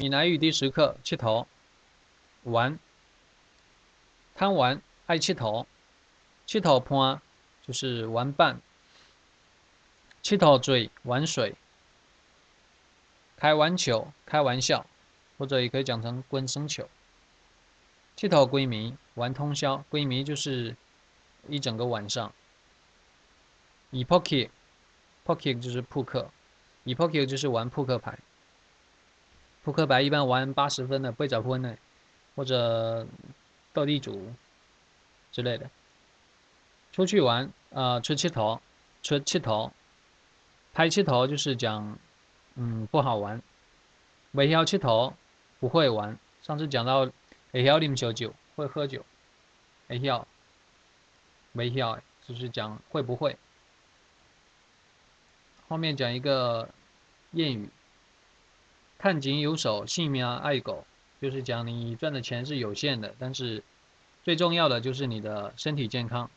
闽南语第十课：佚佗、玩、贪玩、爱佚佗。佚佗伴就是玩伴，佚佗水玩水，开玩球开玩笑，或者也可以讲成滚生球。佚佗归迷玩通宵，归迷就是一整个晚上。以 poker，poker 就是扑克，以 poker 就是玩扑克牌。扑克牌一般玩八十分的、八十分的，或者斗地主之类的。出去玩啊，出气头，出气头，拍气头就是讲，嗯，不好玩。没晓气头，不会玩。上次讲到会晓啉小酒，会喝酒。会晓，没晓就是讲会不会。后面讲一个谚语。看紧有手，性命爱狗，就是讲你赚的钱是有限的，但是最重要的就是你的身体健康，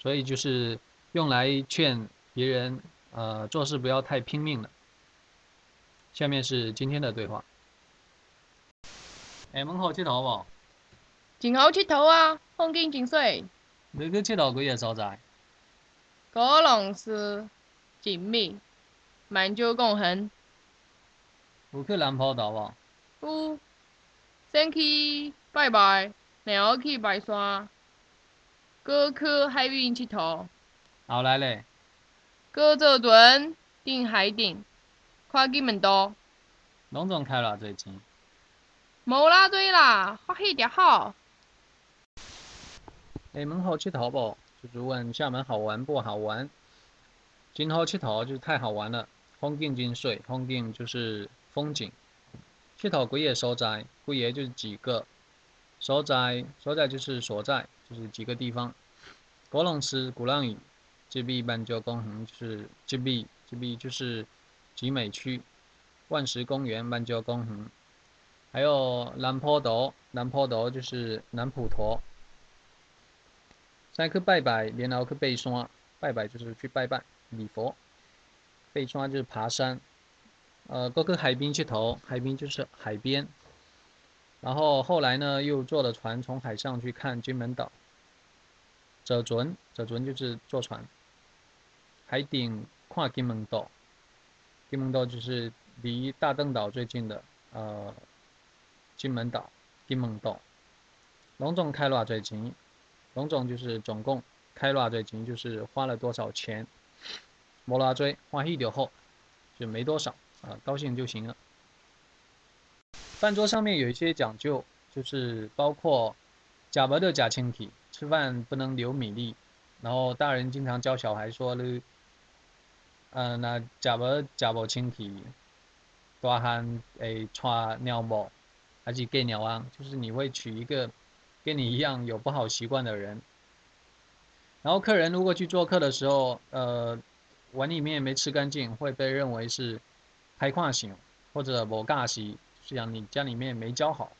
所以就是用来劝别人，呃，做事不要太拼命了。下面是今天的对话。哎，门口佚佗不？真好佚佗啊，风景真水。你去佚佗几个所在？高龙寺、景密、满洲公园。有去南坡岛无？有，先去拜拜，然后去拜山，搁去海边佚佗。后来咧？搁坐船顶海顶，看金门岛。拢总开偌济钱？无偌济啦，欢喜就好。厦门好佚佗不？就是问厦门好玩不好玩？真好佚佗就是太好玩了，风景真水，风景就是。风景，佚佗几个所在，几个就是几个所在，所在就是所在，就是几个地方。鼓浪屿，鼓浪屿，这边斑鸠公园就是这边，这边就是集美区。万石公园，斑鸠公园，还有南坡岛，南坡岛就是南普陀。再去拜拜，然后去爬山，拜拜就是去拜拜礼佛，爬山就是爬山。呃，过去海滨去投，海滨就是海边。然后后来呢，又坐了船从海上去看金门岛。坐船，坐船就是坐船。海顶看金门岛，金门岛就是离大邓岛最近的呃金门岛，金门岛。龙总开偌济钱？龙总就是总共开偌济钱，就是花了多少钱？无偌济，欢喜就好，就没多少。啊，高兴就行了。饭桌上面有一些讲究，就是包括假不的假清体，吃饭不能留米粒。然后大人经常教小孩说了，嗯，那假不假不清体，大汉诶穿尿布，还是给尿啊？就是你会娶一个跟你一样有不好习惯的人。然后客人如果去做客的时候，呃，碗里面没吃干净，会被认为是。开矿型或者无尬席，是讲你家里面没教好。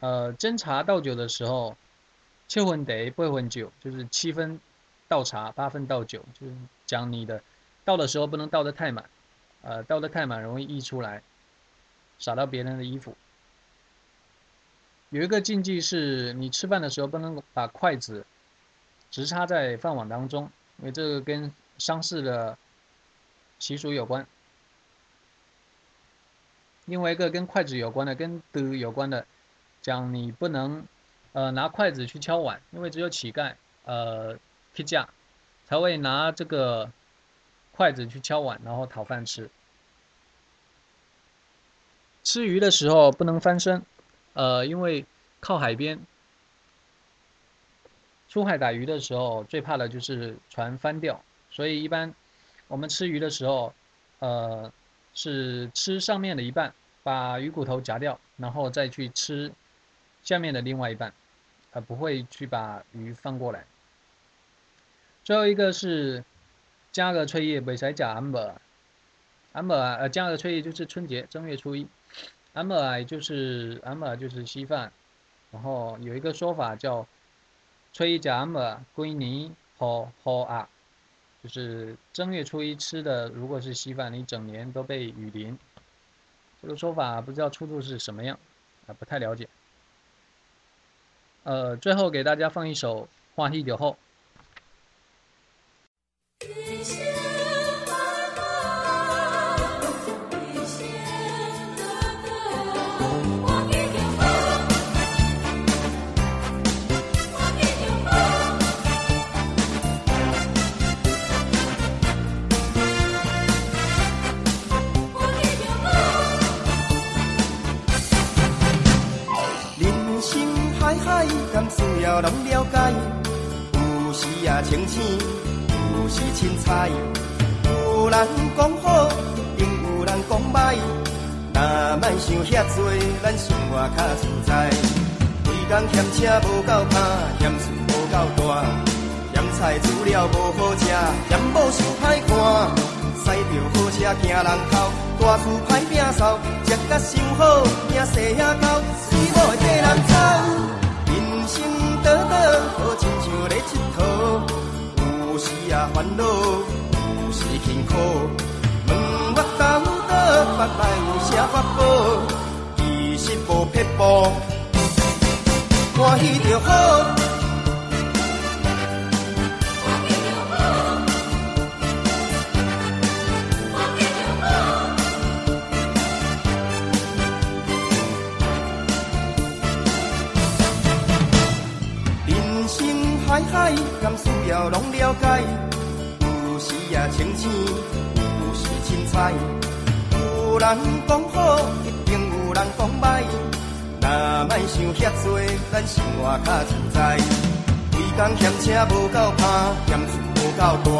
呃，斟茶倒酒的时候，七分得八分酒，就是七分倒茶，八分倒酒，就是讲你的倒的时候不能倒得太满，呃，倒得太满容易溢出来，洒到别人的衣服。有一个禁忌是，你吃饭的时候不能把筷子直插在饭碗当中，因为这个跟丧事的。习俗有关，另外一个跟筷子有关的，跟德有关的，讲你不能，呃，拿筷子去敲碗，因为只有乞丐，呃，乞价才会拿这个筷子去敲碗，然后讨饭吃。吃鱼的时候不能翻身，呃，因为靠海边，出海打鱼的时候最怕的就是船翻掉，所以一般。我们吃鱼的时候，呃，是吃上面的一半，把鱼骨头夹掉，然后再去吃下面的另外一半，呃，不会去把鱼翻过来。最后一个是加个翠叶，北才加 amber，amber 呃，加个翠叶就是春节正月初一，amber 就是 amber 就是稀饭，然后有一个说法叫吹加 amber 归泥和和啊。就是正月初一吃的，如果是稀饭，你整年都被雨淋。这个说法不知道出处是什么样，啊，不太了解。呃，最后给大家放一首《花戏酒后》。拢了解，有时也清醒，有时凊彩。有人讲好，一定有人讲歹。若莫想遐多，咱生活较自在。规工嫌车无够拍，嫌厝无够大，嫌菜煮了无好食，嫌某想歹看。驶着好车行人头，大厝歹摒扫，食甲伤好，惊细遐狗，水某会跟人走。人生佚佗，有时仔烦恼，有时辛苦。问我到倒腹内有啥法宝？其实无撇步，欢喜就好。解，有时也清醒，有时凊彩。有人讲好，一定有人讲歹。若莫想遐多，咱生活较自在。规工嫌车无够拍，嫌厝无够大，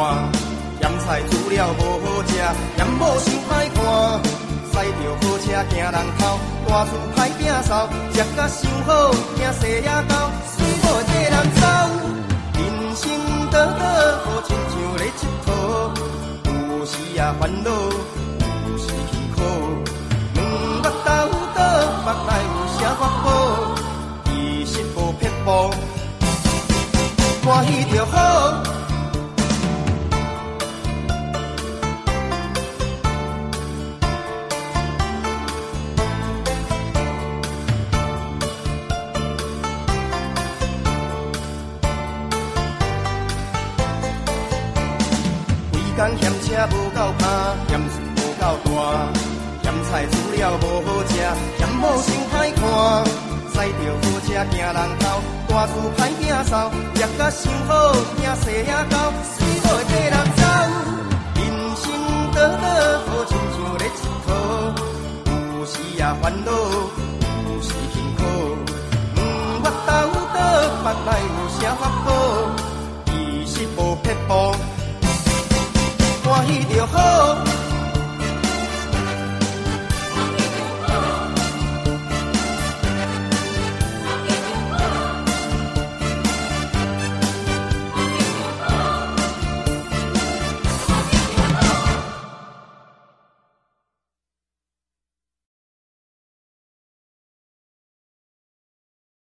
嫌菜煮了无好食，嫌某想歹看。驶着好车惊人头，大厝歹摒扫，食甲伤好，惊细野狗，水某会跟人走。人生倒好亲像咧佚佗，有时也烦恼，有时辛苦。两目斗倒，目内有啥法宝？其实无撇步，欢喜着嫌车无够拍，嫌厝无够大，嫌菜煮了无好食，嫌某想歹看。驶着好车行人头，大厝歹摒扫，食甲伤好，惊细野狗，水某会跟人走。人生短短，好亲像咧佚佗，有时也烦恼，